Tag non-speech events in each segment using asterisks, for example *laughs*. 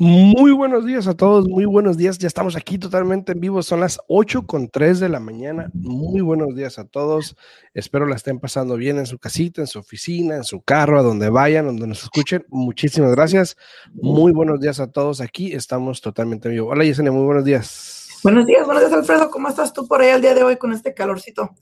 Muy buenos días a todos, muy buenos días. Ya estamos aquí totalmente en vivo. Son las 8 con 3 de la mañana. Muy buenos días a todos. Espero la estén pasando bien en su casita, en su oficina, en su carro, a donde vayan, donde nos escuchen. Muchísimas gracias. Muy buenos días a todos aquí. Estamos totalmente en vivo. Hola Yesenia, muy buenos días. Buenos días, buenos días Alfredo. ¿Cómo estás tú por ahí el día de hoy con este calorcito?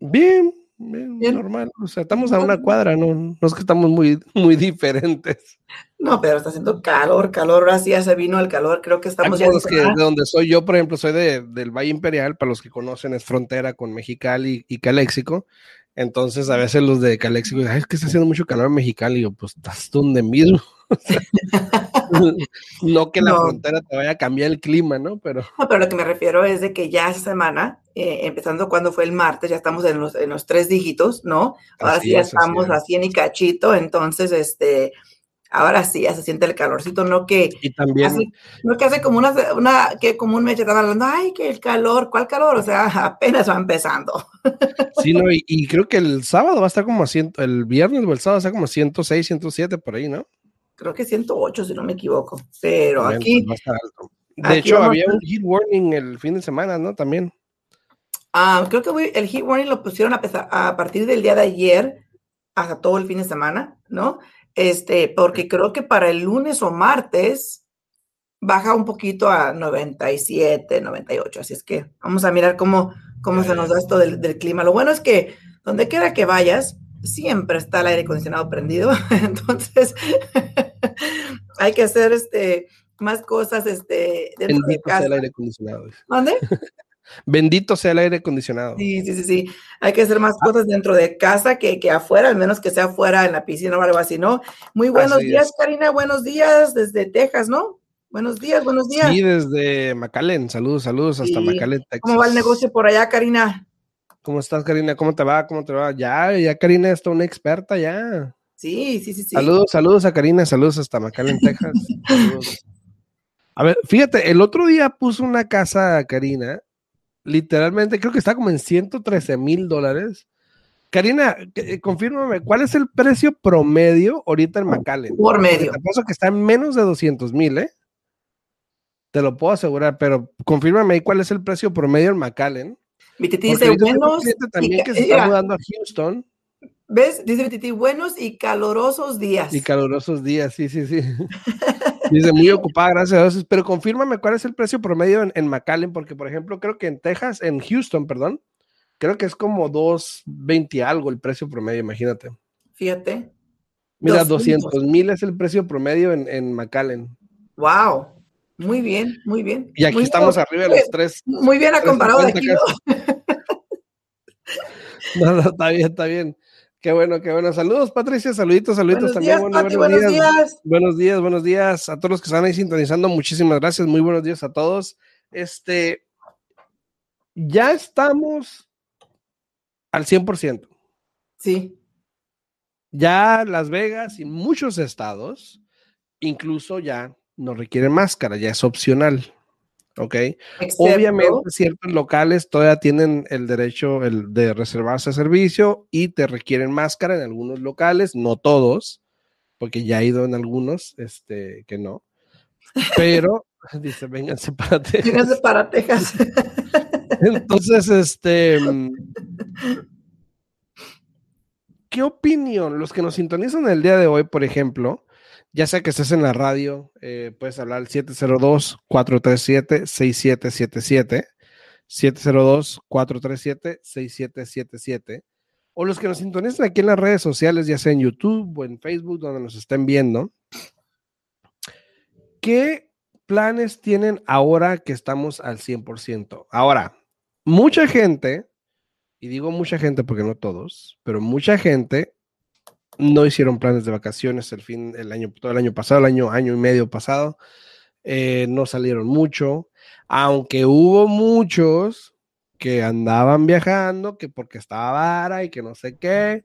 Bien, Bien, normal. O sea, estamos a una cuadra, no, no es que estamos muy, *laughs* muy diferentes. No, pero está haciendo calor, calor. Ahora sí ya se vino el calor. Creo que estamos ya. que de donde soy yo, por ejemplo, soy de, del Valle Imperial. Para los que conocen, es frontera con Mexicali y Caléxico. Entonces, a veces los de Caléxico dicen, es que está haciendo mucho calor en Mexicali. Y yo, pues estás donde mismo. *laughs* *laughs* no que la frontera te vaya a cambiar el clima, ¿no? Pero... No, pero lo que me refiero es de que ya esta semana, eh, empezando cuando fue el martes, ya estamos en los, en los tres dígitos, ¿no? Ahora sí ya estamos así, en y cachito, entonces, este, ahora sí ya se siente el calorcito, no que... Y también... no que hace como una, una que comúnmente están hablando, ay, que el calor, ¿cuál calor? O sea, *laughs* apenas va empezando. Sí, no, y, creo que el sábado va a estar como a ciento, el viernes o el sábado va a estar como a 106, 107 por ahí, ¿no? Creo que 108 si no me equivoco, pero aquí... De hecho, había un heat warning el fin de semana, ¿no? También. Ah, creo que el heat warning lo pusieron a, a partir del día de ayer hasta todo el fin de semana, ¿no? Este, porque creo que para el lunes o martes baja un poquito a 97, 98, así es que vamos a mirar cómo, cómo se nos da esto del, del clima. Lo bueno es que donde quiera que vayas, siempre está el aire acondicionado prendido, *laughs* entonces hay que hacer este más cosas este dentro Bendito de casa. sea el aire acondicionado. ¿Dónde? *laughs* Bendito sea el aire acondicionado. Sí, sí, sí, sí. Hay que hacer más ah. cosas dentro de casa que, que afuera, al menos que sea afuera en la piscina o algo así, ¿no? Muy buenos días, Karina. Buenos días desde Texas, ¿no? Buenos días, buenos días. Sí, desde McAllen. Saludos, saludos hasta McAllen, Texas. ¿Cómo va el negocio por allá, Karina? ¿Cómo estás, Karina? ¿Cómo te va? ¿Cómo te va? Ya, ya Karina está una experta ya. Sí, sí, sí, sí. Saludos, saludos a Karina, saludos hasta McAllen, Texas. *laughs* A ver, fíjate, el otro día puso una casa a Karina, literalmente, creo que está como en 113 mil dólares. Karina, eh, confírmame, ¿cuál es el precio promedio ahorita en McAllen? Por medio. Te paso que está en menos de 200 mil, ¿eh? Te lo puedo asegurar, pero confírmame ahí cuál es el precio promedio en McAllen. Mi dice buenos. También que se está mudando a Houston. ¿Ves? Dice Titi, buenos y calurosos días. Y calurosos días, sí, sí, sí. *laughs* Dice, muy ocupada, gracias a Dios. Pero confírmame cuál es el precio promedio en, en McAllen, porque, por ejemplo, creo que en Texas, en Houston, perdón, creo que es como 2.20 algo el precio promedio, imagínate. Fíjate. Mira, 200 mil es el precio promedio en, en McAllen. Wow. Muy bien, muy bien. Y aquí estamos arriba de los tres. Muy bien a comparado de aquí. *laughs* ¿no? no, está bien, está bien. Qué bueno, qué bueno. Saludos, Patricia. Saluditos, saluditos también. buenos, días. Buenos días, buenos días a todos los que están ahí sintonizando. Muchísimas gracias. Muy buenos días a todos. Este, ya estamos al 100%. Sí. Ya Las Vegas y muchos estados, incluso ya no requiere máscara, ya es opcional. ¿Ok? Obviamente ciertos locales todavía tienen el derecho el de reservarse servicio y te requieren máscara en algunos locales, no todos, porque ya he ido en algunos, este, que no. Pero, *laughs* dice, vénganse para Texas. Vénganse para Texas. *laughs* Entonces, este... ¿Qué opinión? Los que nos sintonizan el día de hoy, por ejemplo, ya sea que estés en la radio, eh, puedes hablar al 702-437-6777, 702-437-6777, o los que nos sintonizan aquí en las redes sociales, ya sea en YouTube o en Facebook, donde nos estén viendo. ¿Qué planes tienen ahora que estamos al 100%? Ahora, mucha gente, y digo mucha gente porque no todos, pero mucha gente no hicieron planes de vacaciones el fin, el año, todo el año pasado, el año, año y medio pasado. Eh, no salieron mucho, aunque hubo muchos que andaban viajando, que porque estaba vara y que no sé qué,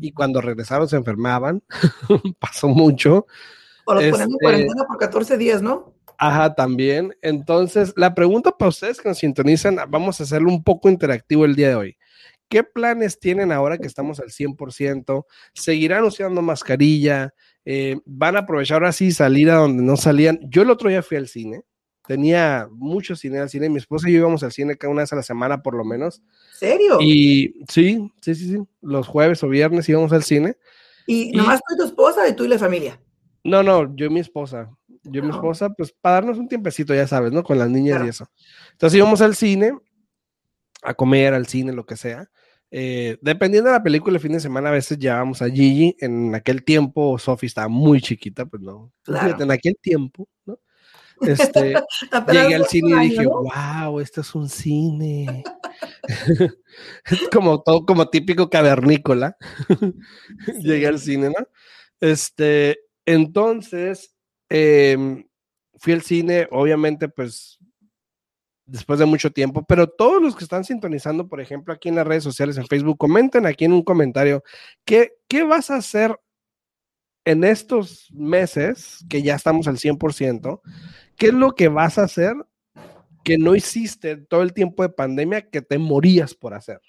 y cuando regresaron se enfermaban, *laughs* pasó mucho. O los ponen en este cuarentena por 14 días, ¿no? Ajá, también. Entonces, la pregunta para ustedes que nos sintonizan, vamos a hacerlo un poco interactivo el día de hoy. ¿Qué planes tienen ahora que estamos al 100%? ¿Seguirán usando mascarilla? Eh, ¿Van a aprovechar ahora sí salir a donde no salían? Yo el otro día fui al cine, tenía mucho cine al cine, mi esposa y yo íbamos al cine cada una vez a la semana por lo menos. ¿Serio? Y sí, sí, sí, sí, los jueves o viernes íbamos al cine. ¿Y, nomás tú y tu esposa y tú y la familia? No, no, yo y mi esposa. Yo y mi esposa, pues para darnos un tiempecito, ya sabes, ¿no? Con las niñas y eso. Entonces íbamos al cine, a comer, al cine, lo que sea. Eh, dependiendo de la película, el fin de semana a veces llevábamos a Gigi. En aquel tiempo, Sophie estaba muy chiquita, pues no. en aquel tiempo, ¿no? *laughs* Este, *laughs* llegué al cine y dije, wow, esto es un cine. *laughs* como todo, como típico cavernícola. llegué al cine, ¿no? Este, entonces, em, fui al cine, obviamente, pues después de mucho tiempo, pero todos los que están sintonizando, por ejemplo, aquí en las redes sociales, en Facebook, comenten aquí en un comentario, ¿qué, qué vas a hacer en estos meses, que ya estamos al 100%, qué es lo que vas a hacer que no hiciste todo el tiempo de pandemia que te morías por hacer?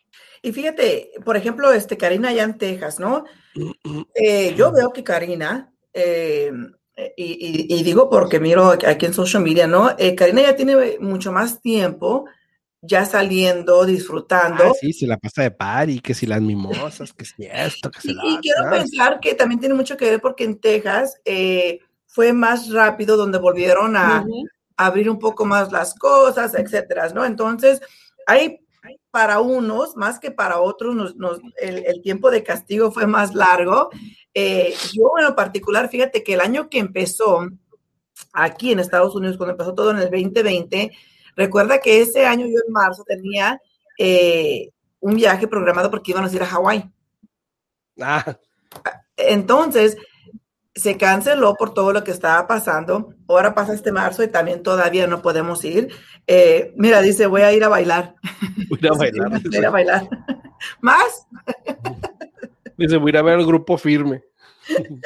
Y fíjate, por ejemplo, este, Karina allá en Texas, ¿no? *clears throat* Eh, yo veo que Karina, eh, y, digo porque miro aquí en social media, ¿no? Eh, Karina ya tiene mucho más tiempo ya saliendo, disfrutando. Ah, sí, se la pasa de party, que si las mimosas, que si esto, que si *laughs* la Y quiero pensar que también tiene mucho que ver porque en Texas eh, fue más rápido donde volvieron a, abrir un poco más las cosas, etcétera, ¿no? Entonces, hay para unos, más que para otros, el, el, tiempo de castigo fue más largo eh, yo en lo particular, fíjate que el año que empezó aquí en Estados Unidos, cuando empezó todo en el 2020, recuerda que ese año yo en marzo tenía eh, un viaje programado porque íbamos a ir a Hawái. Ah. Entonces, se canceló por todo lo que estaba pasando. Ahora pasa este marzo y también todavía no podemos ir. Eh, mira, dice, voy a ir a bailar. Voy a *laughs* bailar. voy a bailar. *laughs* ¿Más? *laughs* Dice, voy a ir a ver el grupo firme. *laughs*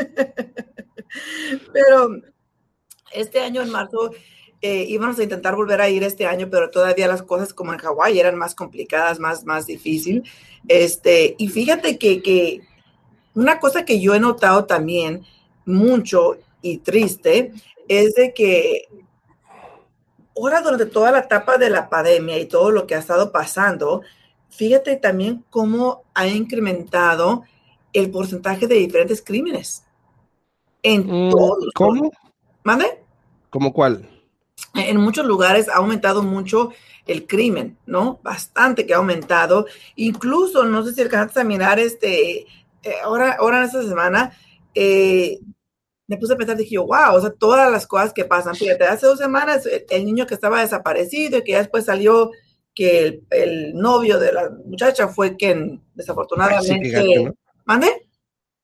pero este año en marzo eh, íbamos a intentar volver a ir este año, pero todavía las cosas como en Hawái eran más complicadas, más, más difícil. Este, y fíjate que, que una cosa que yo he notado también mucho y triste es de que ahora durante toda la etapa de la pandemia y todo lo que ha estado pasando, fíjate también cómo ha incrementado el porcentaje de diferentes crímenes. En mm, todos. ¿Cómo? ¿Mande? ¿Cómo cuál? En muchos lugares ha aumentado mucho el crimen, ¿no? Bastante que ha aumentado. Incluso, no sé si alcanzaste a mirar este, eh, ahora, ahora en esta semana, eh, me puse a pensar, dije yo, wow, o sea, todas las cosas que pasan. Fíjate, hace dos semanas el, niño que estaba desaparecido y que ya después salió que el, novio de la muchacha fue quien desafortunadamente... ¿Mande?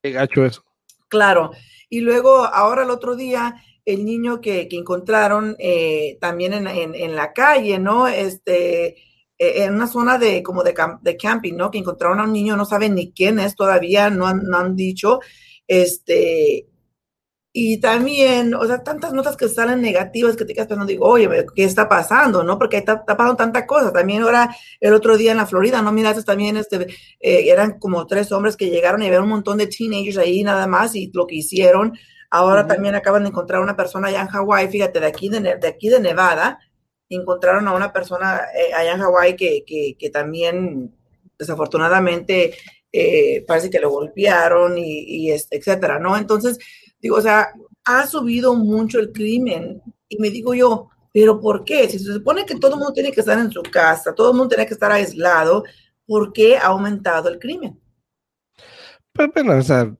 Qué gacho eso. Claro. Y luego, ahora el otro día, el niño que, encontraron eh, también en, la calle, ¿no? Este, eh, en una zona de como de, de, camping, ¿no? Que encontraron a un niño, no saben ni quién es todavía, no han, no han dicho, este, y también, o sea, tantas notas que salen negativas que te quedas pensando, digo, oye, ¿qué está pasando? ¿No? Porque está, está pasando tanta cosa. También ahora, el otro día en la Florida, ¿no? Mira, también, este, eh, eran como tres hombres que llegaron y había un montón de teenagers ahí nada más y lo que hicieron. Ahora también acaban de encontrar una persona allá en Hawái, fíjate, de aquí de, de, aquí de Nevada, encontraron a una persona eh, allá en Hawái que, que, que, también, desafortunadamente, eh, parece que lo golpearon y, y etcétera, ¿no? Entonces, Digo, o sea, ha subido mucho el crimen. Y me digo yo, ¿pero por qué? Si se supone que todo el mundo tiene que estar en su casa, todo el mundo tiene que estar aislado, ¿por qué ha aumentado el crimen? Pues bueno, o sea,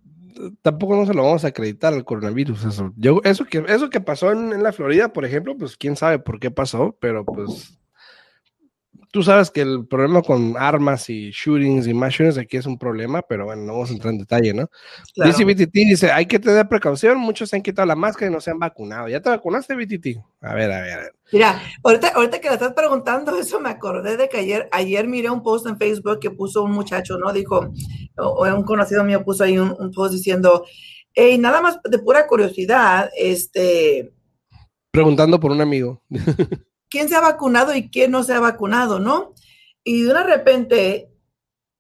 tampoco no se lo vamos a acreditar al coronavirus. Eso, yo, eso, que, eso que pasó en, en la Florida, por ejemplo, pues quién sabe por qué pasó, pero pues tú sabes que el problema con armas y shootings y más shootings aquí es un problema, pero bueno, no vamos a entrar en detalle, ¿no? Dice BTT, dice, hay que tener precaución, muchos se han quitado la máscara y no se han vacunado. ¿Ya te vacunaste, BTT? A ver, a ver, a ver. Mira, ahorita, ahorita que le estás preguntando *laughs* eso, me acordé de que ayer, ayer miré un post en Facebook que puso un muchacho, ¿no? Dijo, o, un conocido mío puso ahí un, un post diciendo, hey, nada más de pura curiosidad, este... Preguntando por un amigo. *laughs* quién se ha vacunado y quién no se ha vacunado, ¿no? Y de repente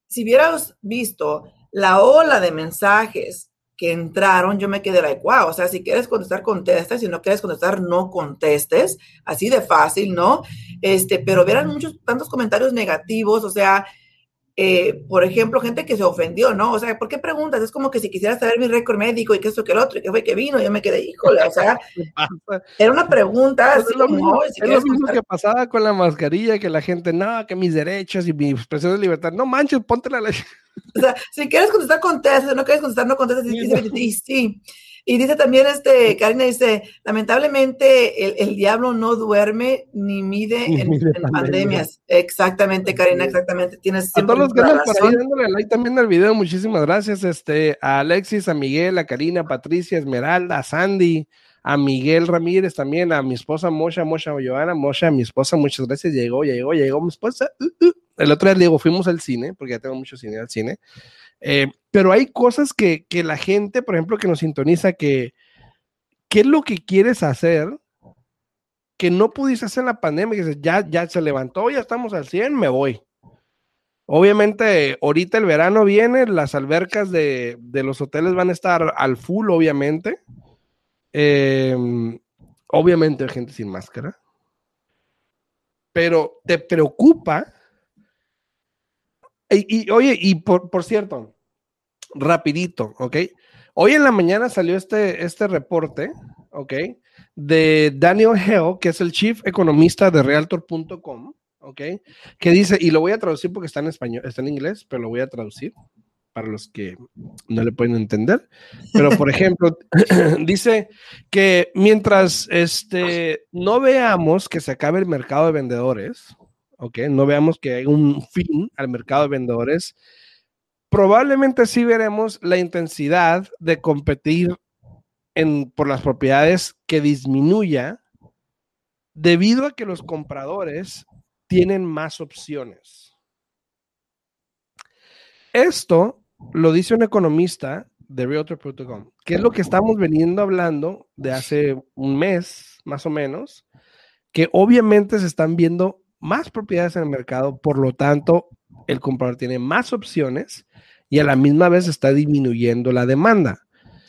si hubieras visto la ola de mensajes que entraron, yo me quedé like, wow, o sea, si quieres contestar, contestes, si no quieres contestar, no contestes, así de fácil, ¿no? Este, pero vieran muchos, tantos comentarios negativos, o sea, eh, por ejemplo, gente que se ofendió, ¿no? O sea, ¿por qué preguntas? Es como que si quisiera saber mi récord médico y qué esto, que el otro, y qué fue que vino, yo me quedé, híjole, o sea, *laughs* era una pregunta. Pues es lo mismo, es lo mismo que pasaba con la mascarilla, que la gente, no, que mis derechos y mi expresión de libertad, no manches, ponte la... *laughs* O sea, si quieres contestar, contesta, no quieres contestar, no contestas, sí, sí. Y dice también, este, Karina dice, lamentablemente el, el diablo no duerme ni mide en, en pandemias. Exactamente, Karina, exactamente. Tienes a todos los que andan por ahí dándole like también al video, muchísimas gracias, este, a Alexis, a Miguel, a Karina, a Patricia, Esmeralda, a Sandy, a Miguel Ramírez también, a mi esposa Mosha, Mosha Joana, Mosha, a mi esposa, muchas gracias, llegó, llegó, llegó mi esposa. Uh, uh. El otro día le digo, fuimos al cine, porque ya tengo mucho cine al cine. Eh, pero hay cosas que, que, la gente, por ejemplo, que nos sintoniza, que qué es lo que quieres hacer que no pudiste hacer en la pandemia, que ya, ya se levantó, ya estamos al 100, me voy. Obviamente, ahorita el verano viene, las albercas de, de los hoteles van a estar al full, obviamente. Eh, obviamente hay gente sin máscara. Pero te preocupa y, y, oye, y por, por, cierto, rapidito, ¿ok? Hoy en la mañana salió este, este reporte, ¿ok? De Daniel Hale, que es el chief economista de Realtor.com, ¿ok? Que dice, y lo voy a traducir porque está en español, está en inglés, pero lo voy a traducir para los que no le pueden entender. Pero, por ejemplo, *laughs* dice que mientras este, no veamos que se acabe el mercado de vendedores, ¿ok? No veamos que hay un fin al mercado de vendedores. Probablemente sí veremos la intensidad de competir en, por las propiedades que disminuya debido a que los compradores tienen más opciones. Esto lo dice un economista de Realtor.com, que es lo que estamos veniendo hablando de hace un mes, más o menos, que obviamente se están viendo más propiedades en el mercado, por lo tanto, el comprador tiene más opciones y a la misma vez está disminuyendo la demanda.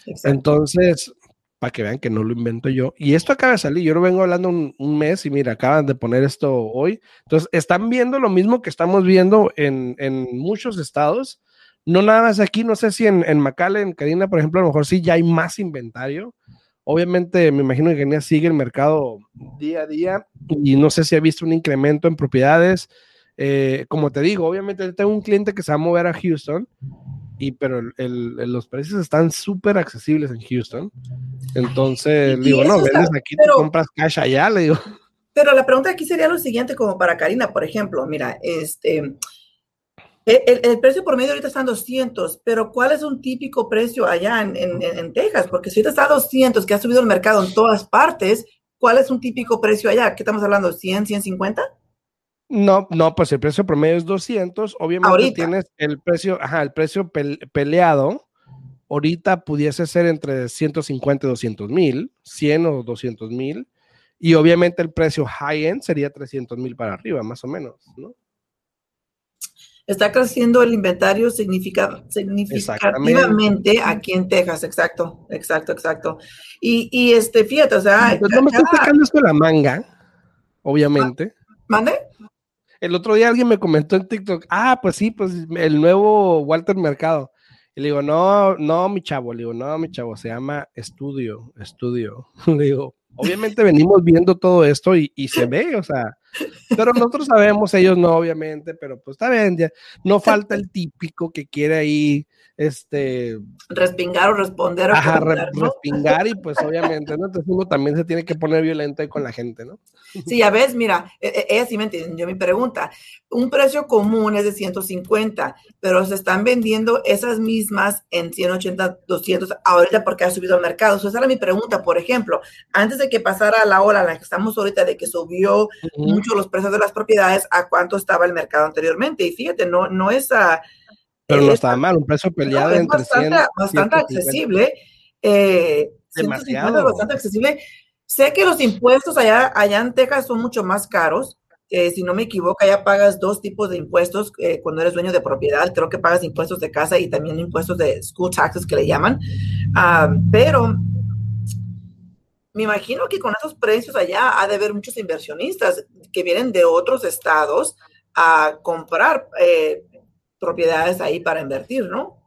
Exacto. Entonces, para que vean que no lo invento yo. Y esto acaba de salir, yo lo vengo hablando un, un, mes y mira, acaban de poner esto hoy. Entonces, están viendo lo mismo que estamos viendo en, en muchos estados. No nada más aquí, no sé si en, en McAllen, Karina, por ejemplo, a lo mejor sí ya hay más inventario, Obviamente, me imagino que Kenia sigue el mercado día a día y no sé si ha visto un incremento en propiedades. Eh, como te digo, obviamente tengo un cliente que se va a mover a Houston, y, pero el, el, los precios están súper accesibles en Houston. Entonces, digo, no, vendes aquí, pero, compras cash allá, le digo. Pero la pregunta aquí sería lo siguiente, como para Karina, por ejemplo, mira, este, el, el, precio por medio ahorita está en 200, pero ¿cuál es un típico precio allá en, en, en, Texas? Porque si ahorita está a 200, que ha subido el mercado en todas partes, ¿cuál es un típico precio allá? ¿Qué estamos hablando? ¿100, 150? No, no, pues el precio promedio es 200. Obviamente ahorita. tienes el precio, ajá, el precio pe peleado. Ahorita pudiese ser entre 150 y 200 mil, 100 o 200 mil. Y obviamente el precio high-end sería 300 mil para arriba, más o menos, ¿no? Está creciendo el inventario significa, significativamente aquí en Texas, exacto, exacto, exacto. Y, y este, fíjate, o sea... Pues no me estoy sacando esto de la manga, obviamente. ¿Mande? El otro día alguien me comentó en TikTok, ah, pues sí, pues el nuevo Walter Mercado. Y le digo, no, no, mi chavo, le digo, no, mi chavo, se llama estudio, estudio. *laughs* Le digo, obviamente venimos viendo todo esto y, y, se ve, o sea, pero nosotros sabemos, ellos no, obviamente, pero pues está bien, ya, no falta el típico que quiere ahí, este... Respingar o responder. O ajá, re, ¿no? respingar y pues obviamente, ¿no? Entonces uno también se tiene que poner violento ahí con la gente, ¿no? Sí, ya ves, mira, ella e, sí me entendió mi pregunta. Un precio común es de 150, pero se están vendiendo esas mismas en 180, 200 ahorita porque ha subido el mercado. O sea, esa era mi pregunta, por ejemplo, antes de que pasara la hora en la que estamos ahorita de que subió uh -huh. Mucho los precios de las propiedades a cuánto estaba el mercado anteriormente. Y fíjate, no, no es a... Pero no estaba mal, un precio peleado no, entre bastante, 100, bastante accesible. Eh, Demasiado. bastante accesible. Sé que los impuestos allá, allá en Texas son mucho más caros, eh, si no me equivoco, ya pagas dos tipos de impuestos eh, cuando eres dueño de propiedad. Creo que pagas impuestos de casa y también impuestos de school taxes que le llaman. Ah, pero me imagino que con esos precios allá ha de haber muchos inversionistas que vienen de otros estados a comprar eh, propiedades ahí para invertir, ¿no?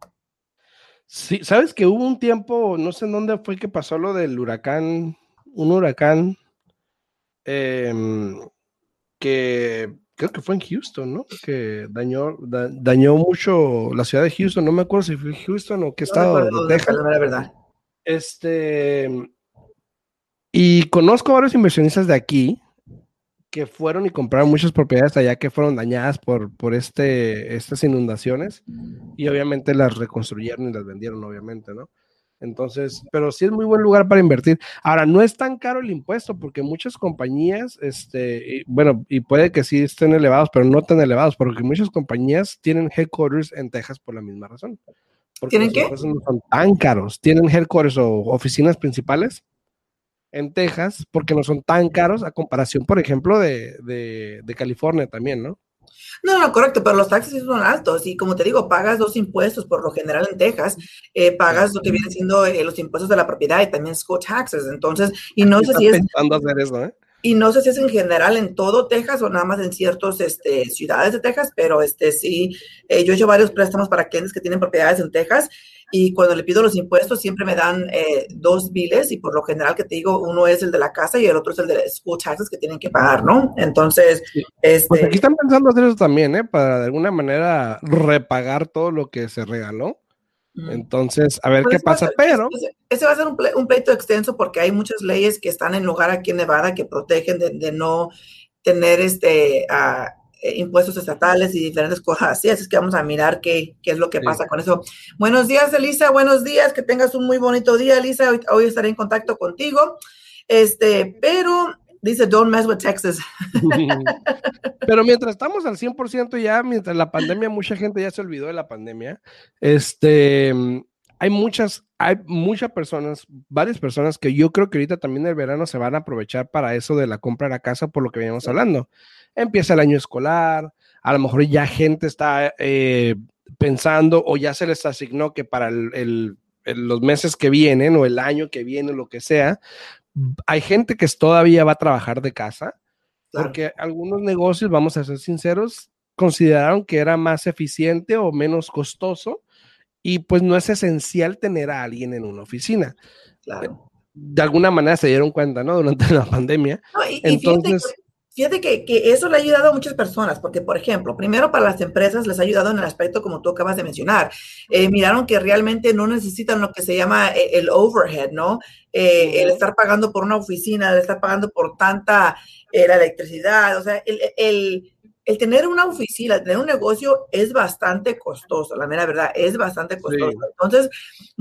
Sí, sabes que hubo un tiempo, no sé en dónde fue que pasó lo del huracán, un huracán em, que creo que fue en Houston, ¿no? Que dañó, dañó mucho la ciudad de Houston, no me acuerdo si fue Houston o qué estado de Texas. La verdad. Este, y conozco varios inversionistas de aquí que fueron y compraron muchas propiedades allá que fueron dañadas por, por este, estas inundaciones y obviamente las reconstruyeron y las vendieron, obviamente, ¿no? Entonces, pero sí es muy buen lugar para invertir. Ahora, no es tan caro el impuesto porque muchas compañías, este, bueno, y puede que sí estén elevados, pero no tan elevados, porque muchas compañías tienen headquarters en Texas por la misma razón. ¿Tienen qué? No son tan caros. Tienen headquarters o oficinas principales en Texas porque no son tan caros a comparación, por ejemplo, de, de, California también, ¿no? No, no, correcto, pero los taxes son altos y como te digo, pagas dos impuestos por lo general en Texas, eh, pagas lo que viene siendo eh, los impuestos de la propiedad y también school taxes, entonces, y no sé si es... hacer eso, ¿eh? Y no sé si es en general en todo Texas o nada más en ciertas este, ciudades de Texas, pero este sí, eh, yo he hecho varios préstamos para clientes que tienen propiedades en Texas y cuando le pido los impuestos siempre me dan eh, dos biles y por lo general que te digo, uno es el de la casa y el otro es el de school taxes que tienen que pagar, ¿no? Entonces, este... Pues aquí están pensando hacer eso también, ¿eh? Para de alguna manera repagar todo lo que se regaló. Entonces, a ver qué pasa, pero... Ese, va a ser un, pleito extenso porque hay muchas leyes que están en lugar aquí en Nevada que protegen de, no tener este... Eh, impuestos estatales y diferentes cosas así. Así es que vamos a mirar qué, qué es lo que pasa con eso. Buenos días, Elisa. Buenos días. Que tengas un muy bonito día, Elisa. Hoy, estaré en contacto contigo. Este, pero dice, don't mess with Texas. *laughs* Pero mientras estamos al 100% ya, mientras la pandemia, mucha gente ya se olvidó de la pandemia, este, hay muchas, hay muchas personas, varias personas que yo creo que ahorita también el verano se van a aprovechar para eso de la compra de la casa por lo que veníamos hablando empieza el año escolar, a lo mejor ya gente está eh, pensando o ya se les asignó que para los meses que vienen o el año que viene, lo que sea, hay gente que todavía va a trabajar de casa, porque algunos negocios, vamos a ser sinceros, consideraron que era más eficiente o menos costoso y pues no es esencial tener a alguien en una oficina. De alguna manera se dieron cuenta, ¿no? Durante *laughs* la pandemia. Entonces, Fíjate que, que, eso le ha ayudado a muchas personas, porque, por ejemplo, primero para las empresas les ha ayudado en el aspecto como tú acabas de mencionar. Eh, miraron que realmente no necesitan lo que se llama eh, el, overhead, ¿no? Eh, el estar pagando por una oficina, el estar pagando por tanta la electricidad, o sea, el, el el tener una oficina, el tener un negocio es bastante costoso, la mera verdad, es bastante costoso. Entonces,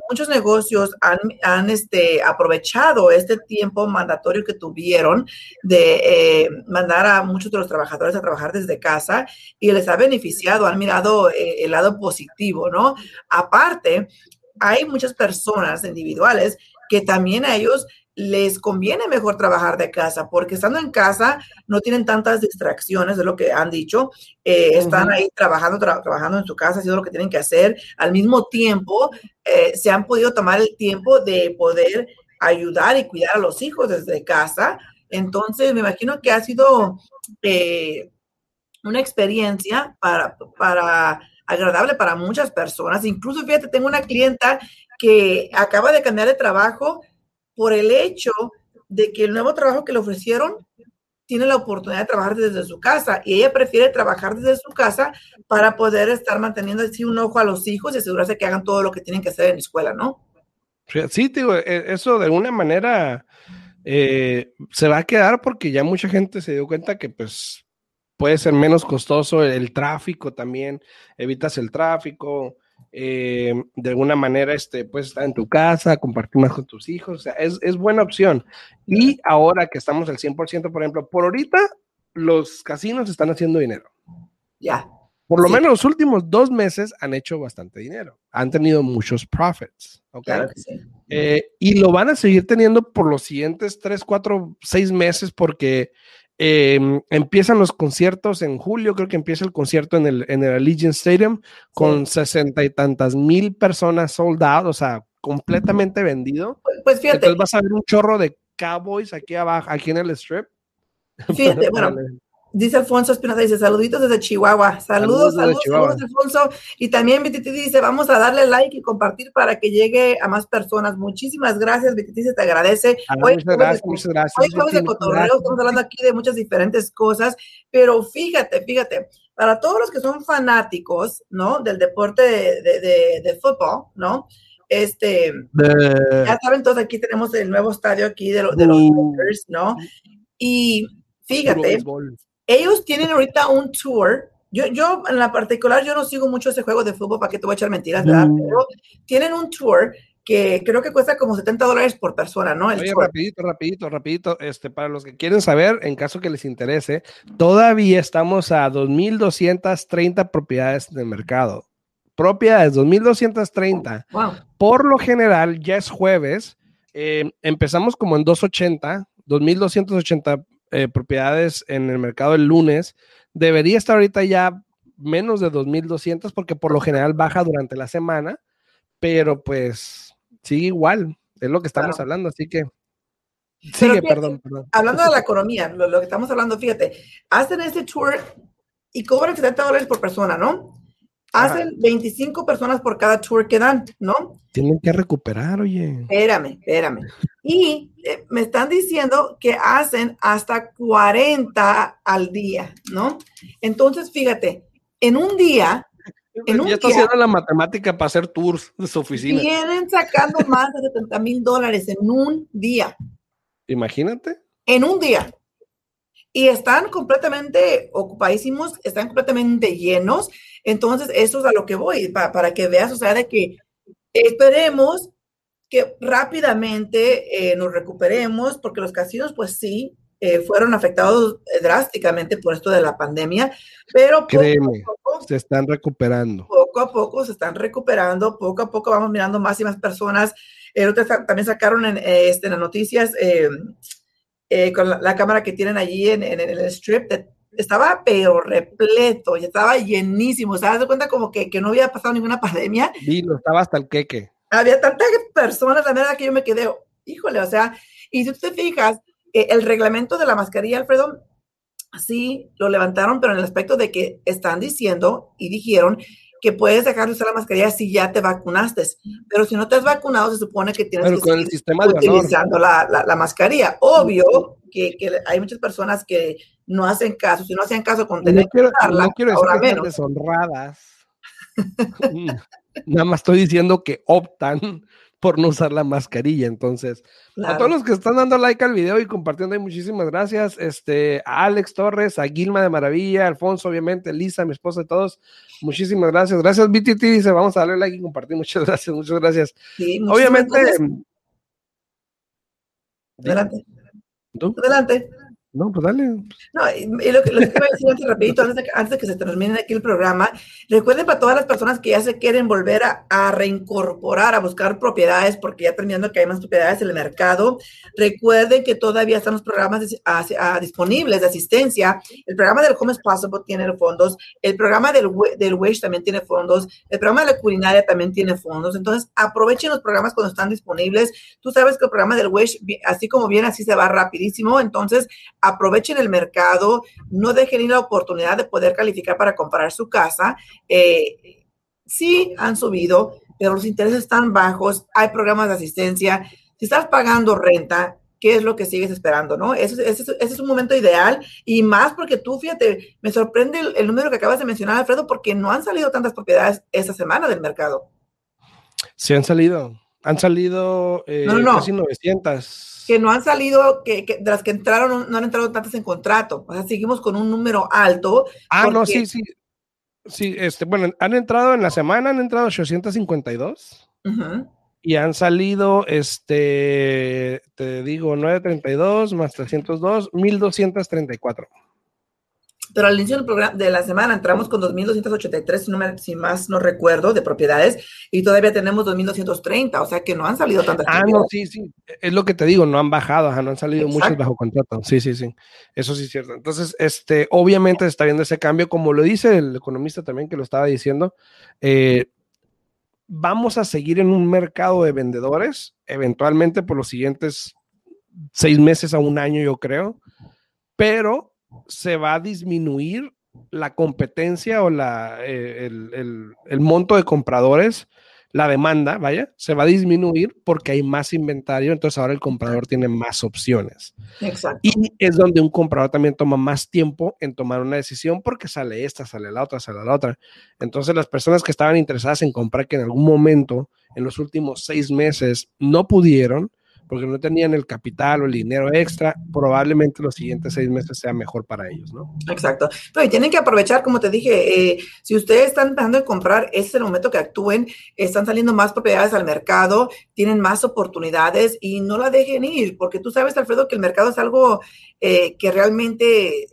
muchos negocios han, han este, aprovechado este tiempo mandatorio que tuvieron de eh, mandar a muchos de los trabajadores a trabajar desde casa y les ha beneficiado, han mirado eh, el lado positivo, ¿no? Aparte, hay muchas personas individuales que también a ellos les conviene mejor trabajar de casa, porque estando en casa no tienen tantas distracciones, de lo que han dicho, eh, están ahí trabajando, trabajando en su casa, haciendo lo que tienen que hacer, al mismo tiempo eh, se han podido tomar el tiempo de poder ayudar y cuidar a los hijos desde casa. Entonces, me imagino que ha sido eh, una experiencia para, para agradable para muchas personas. Incluso, fíjate, tengo una clienta que acaba de cambiar de trabajo por el hecho de que el nuevo trabajo que le ofrecieron tiene la oportunidad de trabajar desde su casa y ella prefiere trabajar desde su casa para poder estar manteniendo así un ojo a los hijos y asegurarse que hagan todo lo que tienen que hacer en la escuela, ¿no? Sí, digo, e, eso de alguna manera eh, se va a quedar porque ya mucha gente se dio cuenta que pues puede ser menos costoso el tráfico también, evitas el tráfico, eh, de alguna manera este, puedes estar en tu casa, compartir más con tus hijos, o sea, es, es buena opción. Y ahora que estamos al 100%, por ejemplo, por ahorita los casinos están haciendo dinero. Ya. Por lo menos los últimos dos meses han hecho bastante dinero. Han tenido muchos profits. ¿okay? Eh, y lo van a seguir teniendo por los siguientes tres, cuatro, seis meses porque Em, empiezan los conciertos en julio, creo que empieza el concierto en el, en el Allegiant Stadium con sesenta y tantas mil personas sold out, o sea, completamente vendido. Pues, pues fíjate. Entonces vas a ver un chorro de Cowboys aquí abajo, aquí en el strip. Fíjate, *laughs* bueno, Dice Alfonso Espinosa, dice saluditos desde Chihuahua. Saludos, saludos, saludos, Alfonso. Y también BTT dice, vamos a darle like y compartir para que llegue a más personas. Muchísimas gracias, BTT se te agradece. Ah, hoy, muchas gracias, muchas gracias. Hoy estamos de cotorreo, estamos hablando aquí de muchas diferentes cosas, pero fíjate, fíjate, para todos los que son fanáticos, ¿no? Del deporte de, de, de, fútbol, ¿no? Este, ya saben, todos aquí tenemos el nuevo estadio aquí de, de los uh. Lakers, ¿no? Y fíjate, ellos tienen ahorita un tour. Yo, yo, en la particular, yo no sigo mucho ese juego de fútbol, para que te voy a echar mentiras, ¿verdad? Mm. Pero tienen un tour que creo que cuesta como 70 dólares por persona, ¿no? Oye, rapidito, rapidito, rapidito, este, para los que quieren saber, en caso que les interese, todavía estamos a 2.230 propiedades en el mercado. Propiedades, 2.230. Wow. Por lo general, ya es jueves, eh, empezamos como en 280, 2.280 eh, propiedades en el mercado el lunes, debería estar ahorita ya menos de 2.200 porque por lo general baja durante la semana, pero pues sigue igual, es lo que estamos hablando, así que... Sigue, perdón, perdón. Hablando de la economía, lo, que estamos hablando, fíjate, hacen este tour y cobran 70 dólares por persona, ¿no? Hacen 25 personas por cada tour que dan, ¿no? Tienen que recuperar, oye. Espérame, espérame. Y eh, me están diciendo que hacen hasta 40 al día, ¿no? Entonces, fíjate, en un día. En un ya está haciendo la matemática para hacer tours de su oficina. Vienen sacando más de 70 mil dólares en un día. Imagínate. En un día y están completamente ocupadísimos, están completamente llenos. Entonces, eso es a lo que voy, para, que veas, o sea, de que esperemos que rápidamente eh, nos recuperemos, porque los casinos, pues sí, eh, fueron afectados eh, drásticamente por esto de la pandemia, pero Créeme, se están recuperando. Poco a poco se están recuperando, poco a poco vamos mirando más y más personas. también sacaron en, este, en las noticias eh, con la, cámara que tienen allí en, el strip, estaba pero repleto, y estaba llenísimo. ¿Se das cuenta como que, que, no había pasado ninguna pandemia? Sí, no estaba hasta el queque. Había tantas personas, la verdad que yo me quedé, híjole, o sea, y si tú te fijas, eh, el reglamento de la mascarilla, Alfredo, sí lo levantaron, pero en el aspecto de que están diciendo y dijeron que puedes dejar de usar la mascarilla si ya te vacunaste. Pero si no te has vacunado, se supone que tienes que seguir sistema utilizando la, la, mascarilla. Obvio que, que, hay muchas personas que no hacen caso. Si no hacen caso con tener no quiero, no quiero decir que deshonradas. *laughs* Nada más estoy diciendo que optan por no usar la mascarilla. Entonces, a todos los que están dando like al video y compartiendo, muchísimas gracias. Este, a Alex Torres, a Gilma de Maravilla, Alfonso, obviamente, Lisa, mi esposa y todos. Muchísimas gracias. Gracias, BTT. Dice, vamos a darle like y compartir. Muchas *laughs* gracias, muchas gracias. obviamente. Adelante. Adelante. No, pues dale. No, y lo que, lo a decir antes, rapidito, antes de, que se termine aquí el programa, recuerden para todas las personas que ya se quieren volver a, a, reincorporar, a buscar propiedades, porque ya terminando que hay más propiedades en el mercado, recuerden que todavía están los programas disponibles de asistencia. El programa del Home Possible tiene fondos, el programa del, del Wish también tiene fondos, el programa de la culinaria también tiene fondos. Entonces, aprovechen los programas cuando están disponibles. Tú sabes que el programa del Wish, así como viene, así se va rapidísimo. Entonces, aprovechen el mercado, no dejen ir la oportunidad de poder calificar para comprar su casa. Eh, sí han subido, pero los intereses están bajos, hay programas de asistencia. Si estás pagando renta, ¿qué es lo que sigues esperando? ¿no? Ese, es un momento ideal y más porque tú, fíjate, me sorprende el, número que acabas de mencionar, Alfredo, porque no han salido tantas propiedades esta semana del mercado. Sí han salido, han salido eh, casi 900 que no han salido, que, de las que entraron, no han entrado tantas en contrato. O sea, seguimos con un número alto. Ah, no, sí, sí. Sí, este, bueno, han entrado en la semana, han entrado 852. Y han salido, este, te digo, 932 más 302, 1234. Pero al inicio del programa de la semana entramos con 2.283, si, más no recuerdo, de propiedades, y todavía tenemos 2.230, o sea que no han salido tantas. Ah, no, sí, sí, es lo que te digo, no han bajado, no han salido muchos bajo contrato. Sí, sí, sí, eso sí es cierto. Entonces, este, obviamente está viendo ese cambio, como lo dice el economista también que lo estaba diciendo, eh, vamos a seguir en un mercado de vendedores, eventualmente por los siguientes seis meses a un año, yo creo, pero se va a disminuir la competencia o la, eh, el, monto de compradores, la demanda, vaya, se va a disminuir porque hay más inventario, entonces ahora el comprador tiene más opciones. Exacto. Y es donde un comprador también toma más tiempo en tomar una decisión porque sale esta, sale la otra, sale la otra. Entonces las personas que estaban interesadas en comprar que en algún momento en los últimos seis meses no pudieron, porque no tenían el capital o el dinero extra, probablemente los siguientes seis meses sea mejor para ellos, ¿no? Exacto. y tienen que aprovechar, como te dije, eh, si ustedes están empezando a comprar, este es el momento que actúen, están saliendo más propiedades al mercado, tienen más oportunidades y no la dejen ir, porque tú sabes, Alfredo, que el mercado es algo eh, que realmente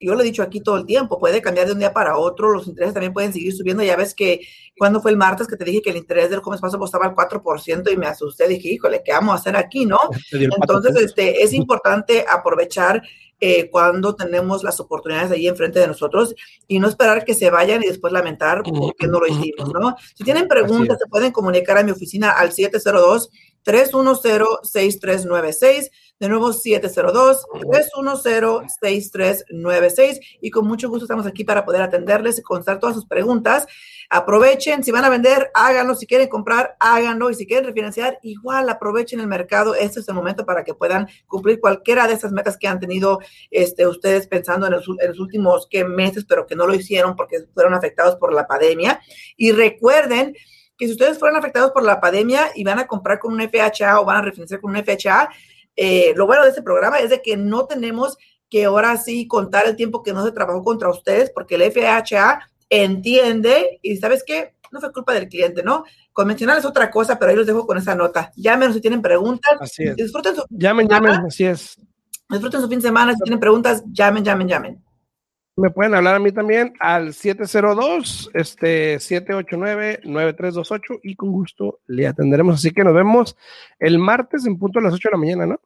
yo lo he dicho aquí todo el tiempo, puede cambiar de un día para otro, los intereses también pueden seguir subiendo. Ya ves que cuando fue el martes que te dije que el interés del joven paso estaba al 4% y me asusté, dije, híjole, ¿qué vamos a hacer aquí, no? *laughs* Entonces, este, es importante aprovechar eh, cuando tenemos las oportunidades ahí enfrente de nosotros y no esperar que se vayan y después lamentar porque no lo hicimos, ¿no? Si tienen preguntas, se pueden comunicar a mi oficina al 702 310 6396 de nuevo, 702-310-6396. Y con mucho gusto estamos aquí para poder atenderles y contestar todas sus preguntas. Aprovechen, si van a vender, háganlo. Si quieren comprar, háganlo. Y si quieren refinanciar, igual aprovechen el mercado. Este es el momento para que puedan cumplir cualquiera de esas metas que han tenido este, ustedes pensando en los, últimos ¿qué, meses, pero que no lo hicieron porque fueron afectados por la pandemia. Y recuerden que si ustedes fueron afectados por la pandemia y van a comprar con un FHA o van a refinanciar con un FHA, eh, lo bueno de este programa es de que no tenemos que ahora sí contar el tiempo que no se trabajó contra ustedes, porque el FHA entiende y sabes qué, no fue culpa del cliente, ¿no? Convencional es otra cosa, pero ahí los dejo con esa nota. Llámenos si tienen preguntas. Así es. Disfruten su llamen, llamen, así es. Disfruten su fin de semana. Si tienen preguntas, llamen, llamen, llamen. Me pueden hablar a mí también al 702 este 789 9328 y con gusto le atenderemos. Así que nos vemos el martes en punto a las 8 de la mañana, ¿no?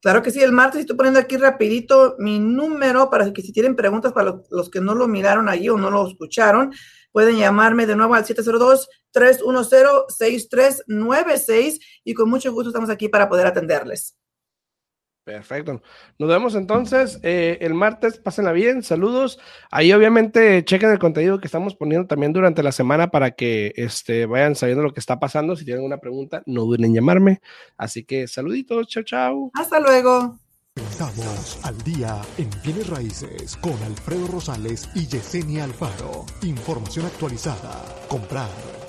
Claro que sí, el martes estoy poniendo aquí rapidito mi número para que si tienen preguntas para los, que no lo miraron allí o no lo escucharon, pueden llamarme de nuevo al 702-310-6396 y con mucho gusto estamos aquí para poder atenderles. Perfecto. Nos vemos entonces eh, el martes. Pásenla bien. Saludos. Ahí obviamente chequen el contenido que estamos poniendo también durante la semana para que este, vayan sabiendo lo que está pasando. Si tienen alguna pregunta, no duden en llamarme. Así que saluditos. Chao, chao. Hasta luego. Estamos al día en bienes raíces con Alfredo Rosales y Yesenia Alfaro. Información actualizada. Comprar